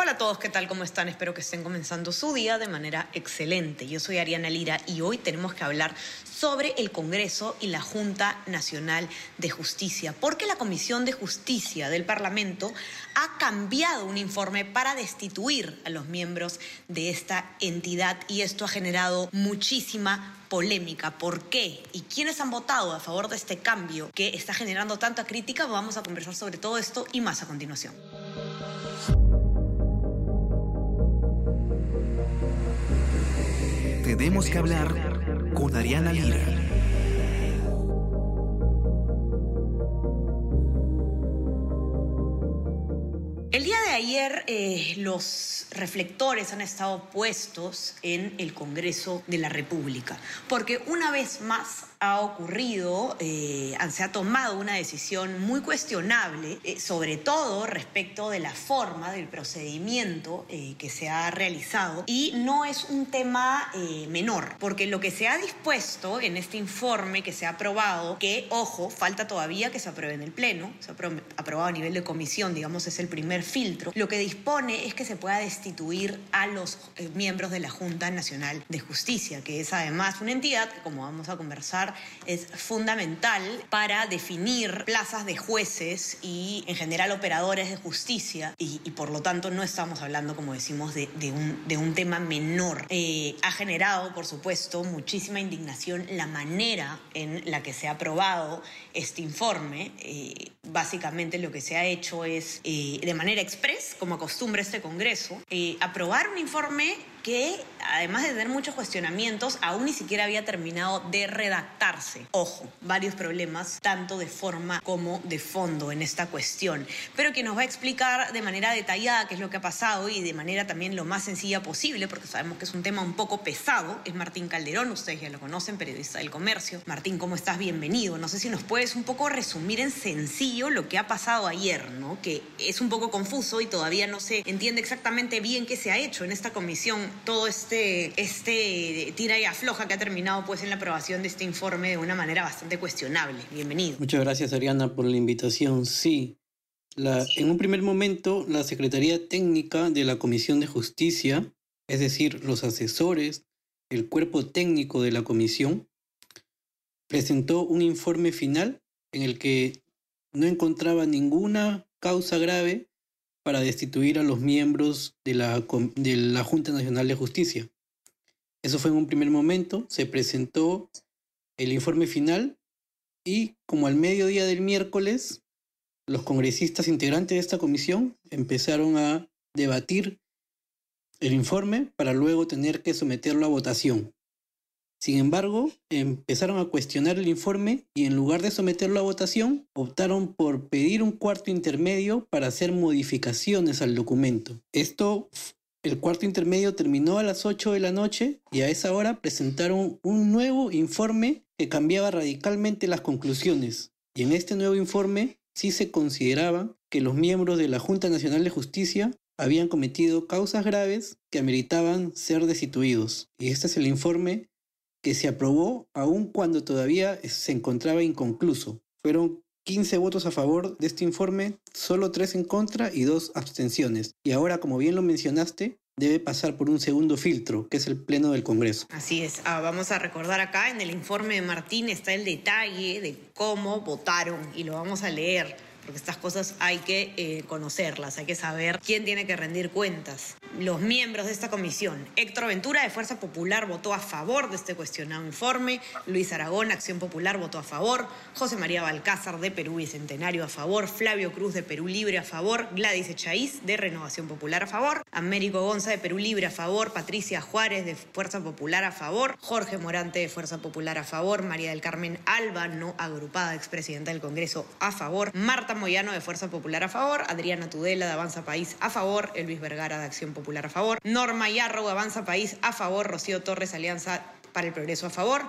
Hola a todos, ¿qué tal? ¿Cómo están? Espero que estén comenzando su día de manera excelente. Yo soy Ariana Lira y hoy tenemos que hablar sobre el Congreso y la Junta Nacional de Justicia, porque la Comisión de Justicia del Parlamento ha cambiado un informe para destituir a los miembros de esta entidad y esto ha generado muchísima polémica. ¿Por qué? ¿Y quiénes han votado a favor de este cambio que está generando tanta crítica? Vamos a conversar sobre todo esto y más a continuación. Tenemos que hablar con Ariana Lira. El día de ayer eh, los reflectores han estado puestos en el Congreso de la República, porque una vez más ha ocurrido, eh, se ha tomado una decisión muy cuestionable, eh, sobre todo respecto de la forma del procedimiento eh, que se ha realizado. Y no es un tema menor, porque lo que se ha dispuesto en este informe que se ha aprobado, que, ojo, falta todavía que se apruebe en el Pleno, se ha aprobado a nivel de comisión, digamos, es el primer filtro, lo que dispone es que se pueda destituir a los miembros de la Junta Nacional de Justicia, que es además una entidad que, como vamos a conversar, es fundamental para definir plazas de jueces y en general operadores de justicia y, por lo tanto no estamos hablando, como decimos, de, un, de un, tema menor. Eh, ha generado, por supuesto, muchísima indignación la manera en la que se ha aprobado este informe. Eh, básicamente lo que se ha hecho es, eh, de manera express, como acostumbra este Congreso, aprobar un informe que, además de tener muchos cuestionamientos, aún ni siquiera había terminado de redactarse. Ojo, varios problemas, tanto de forma como de fondo en esta cuestión. Pero que nos va a explicar de manera detallada qué es lo que ha pasado y de manera también lo más sencilla posible, porque sabemos que es un tema un poco pesado, es Martín Calderón, ustedes ya lo conocen, periodista del comercio. Martín, ¿cómo estás? Bienvenido. No sé si nos puedes un poco resumir en sencillo lo que ha pasado ayer, ¿no? Que es un poco confuso y todavía no se entiende exactamente bien qué se ha hecho en esta comisión todo este, este tira y afloja que ha terminado pues en la aprobación de este informe de una manera bastante cuestionable. Bienvenido. Muchas gracias Ariana por la invitación. Sí, la, en un primer momento la Secretaría Técnica de la Comisión de Justicia, es decir, los asesores, el cuerpo técnico de la comisión, presentó un informe final en el que no encontraba ninguna causa grave para destituir a los miembros de la, de la Junta Nacional de Justicia. Eso fue en un primer momento, se presentó el informe final y como al mediodía del miércoles, los congresistas integrantes de esta comisión empezaron a debatir el informe para luego tener que someterlo a votación. Sin embargo, empezaron a cuestionar el informe y en lugar de someterlo a votación, optaron por pedir un cuarto intermedio para hacer modificaciones al documento. Esto, el cuarto intermedio terminó a las 8 de la noche y a esa hora presentaron un nuevo informe que cambiaba radicalmente las conclusiones. Y en este nuevo informe sí se consideraba que los miembros de la Junta Nacional de Justicia habían cometido causas graves que ameritaban ser destituidos. Y este es el informe que se aprobó aun cuando todavía se encontraba inconcluso. Fueron 15 votos a favor de este informe, solo 3 en contra y 2 abstenciones. Y ahora, como bien lo mencionaste, debe pasar por un segundo filtro, que es el Pleno del Congreso. Así es. Ah, vamos a recordar acá, en el informe de Martín está el detalle de cómo votaron y lo vamos a leer porque estas cosas hay que eh, conocerlas, hay que saber quién tiene que rendir cuentas. Los miembros de esta comisión, Héctor Ventura de Fuerza Popular votó a favor de este cuestionado informe, Luis Aragón, Acción Popular, votó a favor, José María Balcázar de Perú Bicentenario a favor, Flavio Cruz de Perú Libre a favor, Gladys Echaíz de Renovación Popular a favor, Américo Gonza de Perú Libre a favor, Patricia Juárez de Fuerza Popular a favor, Jorge Morante de Fuerza Popular a favor, María del Carmen Alba, no agrupada, expresidenta del Congreso, a favor, Marta Moyano de Fuerza Popular a favor, Adriana Tudela de Avanza País a favor, Elvis Vergara de Acción Popular a favor, Norma Yarro de Avanza País a favor, Rocío Torres Alianza para el Progreso a favor,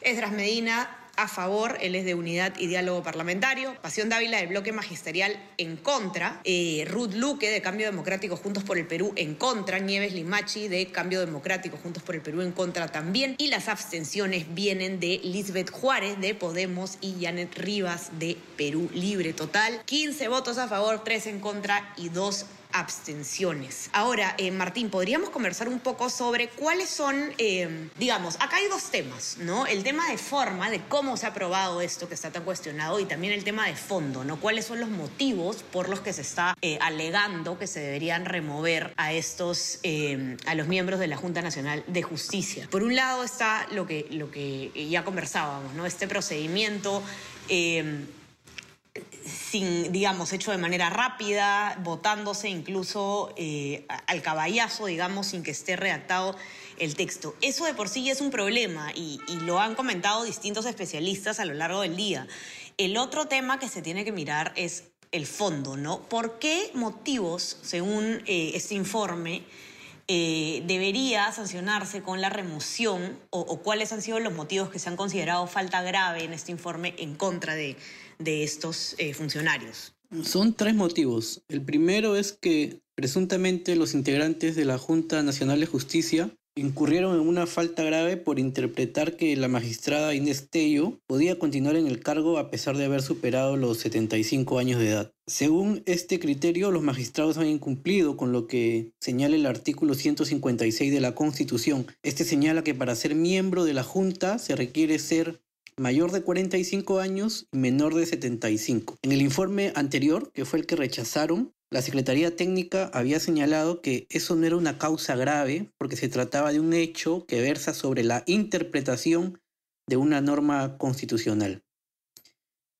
Esdras Medina a favor, él es de Unidad y Diálogo Parlamentario. Pasión Dávila del Bloque Magisterial en contra. Eh, Ruth Luque de Cambio Democrático Juntos por el Perú en contra. Nieves Limachi de Cambio Democrático Juntos por el Perú en contra también. Y las abstenciones vienen de Lisbeth Juárez de Podemos y Janet Rivas de Perú Libre. Total, 15 votos a favor, 3 en contra y 2 abstenciones. Ahora, eh, Martín, podríamos conversar un poco sobre cuáles son, eh, digamos, acá hay dos temas, ¿no? El tema de forma, de cómo se ha aprobado esto que está tan cuestionado, y también el tema de fondo, ¿no? ¿Cuáles son los motivos por los que se está eh, alegando que se deberían remover a estos, a los miembros de la Junta Nacional de Justicia? Por un lado está lo que, lo que ya conversábamos, ¿no? Este procedimiento sin, digamos, hecho de manera rápida, votándose incluso eh, al caballazo, digamos, sin que esté redactado el texto. Eso de por sí es un problema y, lo han comentado distintos especialistas a lo largo del día. El otro tema que se tiene que mirar es el fondo, ¿no? ¿Por qué motivos, según eh, este informe, eh, debería sancionarse con la remoción o, cuáles han sido los motivos que se han considerado falta grave en este informe en contra de, de estos eh, funcionarios? Son tres motivos. El primero es que presuntamente los integrantes de la Junta Nacional de Justicia incurrieron en una falta grave por interpretar que la magistrada Inés Tello podía continuar en el cargo a pesar de haber superado los 75 años de edad. Según este criterio, los magistrados han incumplido con lo que señala el artículo 156 de la Constitución. Este señala que para ser miembro de la Junta se requiere ser mayor de 45 años y menor de 75. En el informe anterior, que fue el que rechazaron, la Secretaría Técnica había señalado que eso no era una causa grave porque se trataba de un hecho que versa sobre la interpretación de una norma constitucional.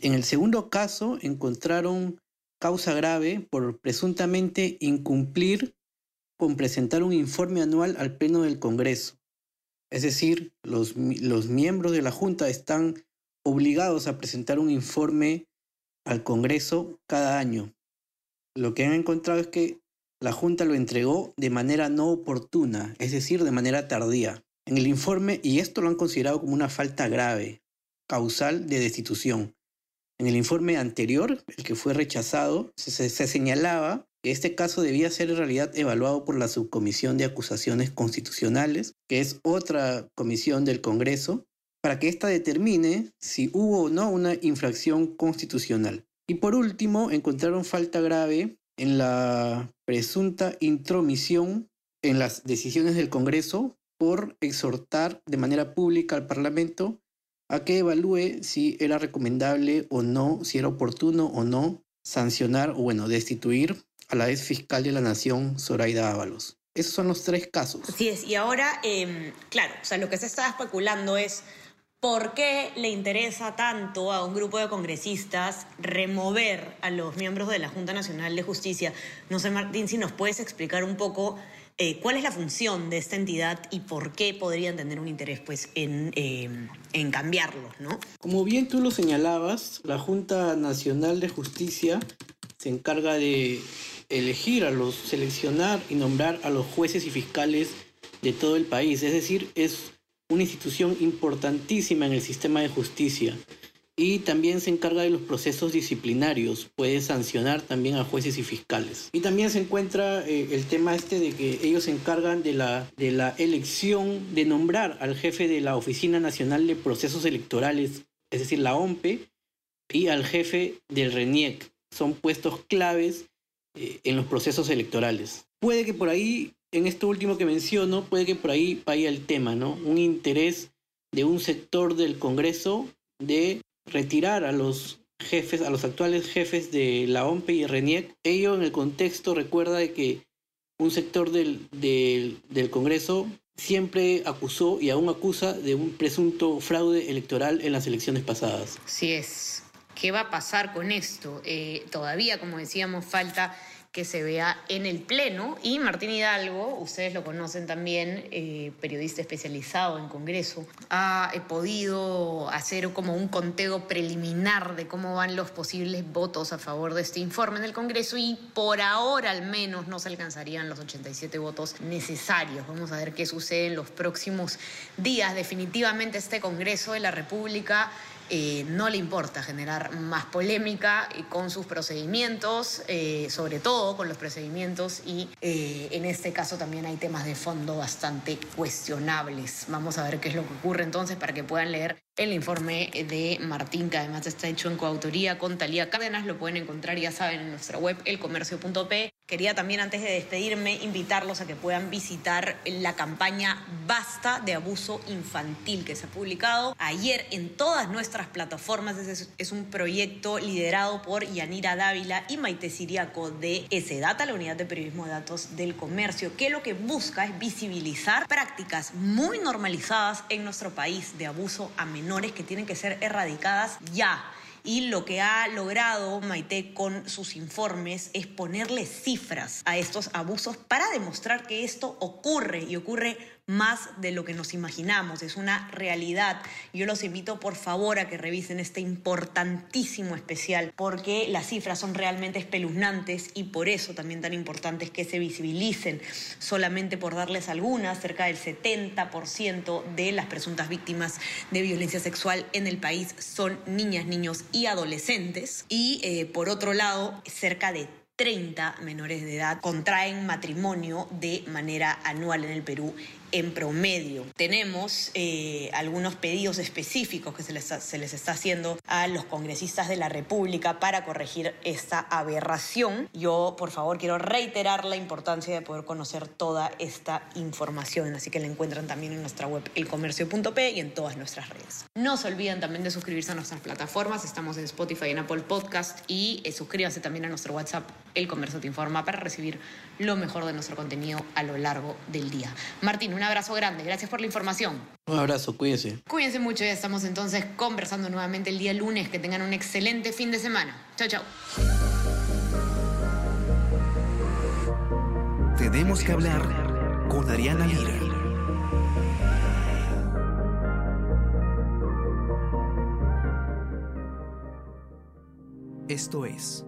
En el segundo caso encontraron causa grave por presuntamente incumplir con presentar un informe anual al Pleno del Congreso. Es decir, los, miembros de la Junta están obligados a presentar un informe al Congreso cada año. Lo que han encontrado es que la Junta lo entregó de manera no oportuna, es decir, de manera tardía. En el informe, y esto lo han considerado como una falta grave, causal de destitución. En el informe anterior, el que fue rechazado, se señalaba este caso debía ser en realidad evaluado por la Subcomisión de Acusaciones Constitucionales, que es otra comisión del Congreso, para que ésta determine si hubo o no una infracción constitucional. Y por último, encontraron falta grave en la presunta intromisión en las decisiones del Congreso por exhortar de manera pública al Parlamento a que evalúe si era recomendable o no, si era oportuno o no sancionar o, bueno, destituir a la ex fiscal de la Nación, Zoraida Ábalos. Esos son los tres casos. Así es, y ahora, em, claro, o sea, lo que se está especulando es por qué le interesa tanto a un grupo de congresistas remover a los miembros de la Junta Nacional de Justicia. No sé, Martín, si nos puedes explicar un poco eh, cuál es la función de esta entidad y por qué podrían tener un interés pues, en, em, en cambiarlo, ¿no? Como bien tú lo señalabas, la Junta Nacional de Justicia se encarga de elegir a los, seleccionar y nombrar a los jueces y fiscales de todo el país. Es decir, es una institución importantísima en el sistema de justicia. Y también se encarga de los procesos disciplinarios, puede sancionar también a jueces y fiscales. Y también se encuentra eh, el tema este de que ellos se encargan de la, de la elección, de nombrar al jefe de la Oficina Nacional de Procesos Electorales, es decir, la OMPE, y al jefe del RENIEC. Son puestos claves eh, en los procesos electorales. Puede que por ahí, en esto último que menciono, puede que por ahí vaya el tema, ¿no? Un interés de un sector del Congreso de retirar a los jefes, a los actuales jefes de la OMPE y RENIEC. Ello en el contexto recuerda de que un sector del, del, del Congreso siempre acusó y aún acusa de un presunto fraude electoral en las elecciones pasadas. Sí es. ¿Qué va a pasar con esto? Eh, todavía, como decíamos, falta que se vea en el Pleno. Y Martín Hidalgo, ustedes lo conocen también, eh, periodista especializado en Congreso, ha eh, podido hacer como un conteo preliminar de cómo van los posibles votos a favor de este informe en el Congreso y por ahora al menos no se alcanzarían los 87 votos necesarios. Vamos a ver qué sucede en los próximos días. Definitivamente este Congreso de la República eh, no le importa generar más polémica con sus procedimientos, eh, sobre todo con los procedimientos y eh, en este caso también hay temas de fondo bastante cuestionables. Vamos a ver qué es lo que ocurre entonces para que puedan leer el informe de Martín, que además está hecho en coautoría con Talía Cárdenas. Lo pueden encontrar, ya saben, en nuestra web elcomercio.p. Quería también, antes de despedirme, invitarlos a que puedan visitar la campaña Basta de Abuso Infantil que se ha publicado ayer en todas nuestras plataformas. Es, un proyecto liderado por Yanira Dávila y Maite Siriaco de S-Data, la unidad de periodismo de datos del comercio, que lo que busca es visibilizar prácticas muy normalizadas en nuestro país de abuso a menores que tienen que ser erradicadas ya. Y lo que ha logrado Maite con sus informes es ponerle cifras a estos abusos para demostrar que esto ocurre y ocurre más de lo que nos imaginamos, es una realidad. Yo los invito por favor a que revisen este importantísimo especial porque las cifras son realmente espeluznantes y por eso también tan importante es que se visibilicen. Solamente por darles algunas, cerca del 70% de las presuntas víctimas de violencia sexual en el país son niñas, niños y adolescentes. Y eh, por otro lado, cerca de 30 menores de edad contraen matrimonio de manera anual en el Perú en promedio. Tenemos eh, algunos pedidos específicos que se les, se les, está haciendo a los congresistas de la República para corregir esta aberración. Yo, por favor, quiero reiterar la importancia de poder conocer toda esta información, así que la encuentran también en nuestra web elcomercio.p y en todas nuestras redes. No se olviden también de suscribirse a nuestras plataformas, estamos en Spotify, en Apple Podcast y eh, suscríbanse también a nuestro WhatsApp, El Comercio Te Informa, para recibir lo mejor de nuestro contenido a lo largo del día. Martín, un abrazo grande. Gracias por la información. Un abrazo, cuídense. Cuídense mucho. Ya estamos entonces conversando nuevamente el día lunes. Que tengan un excelente fin de semana. Chao, chao. Tenemos que hablar con Ariana Lira. Esto es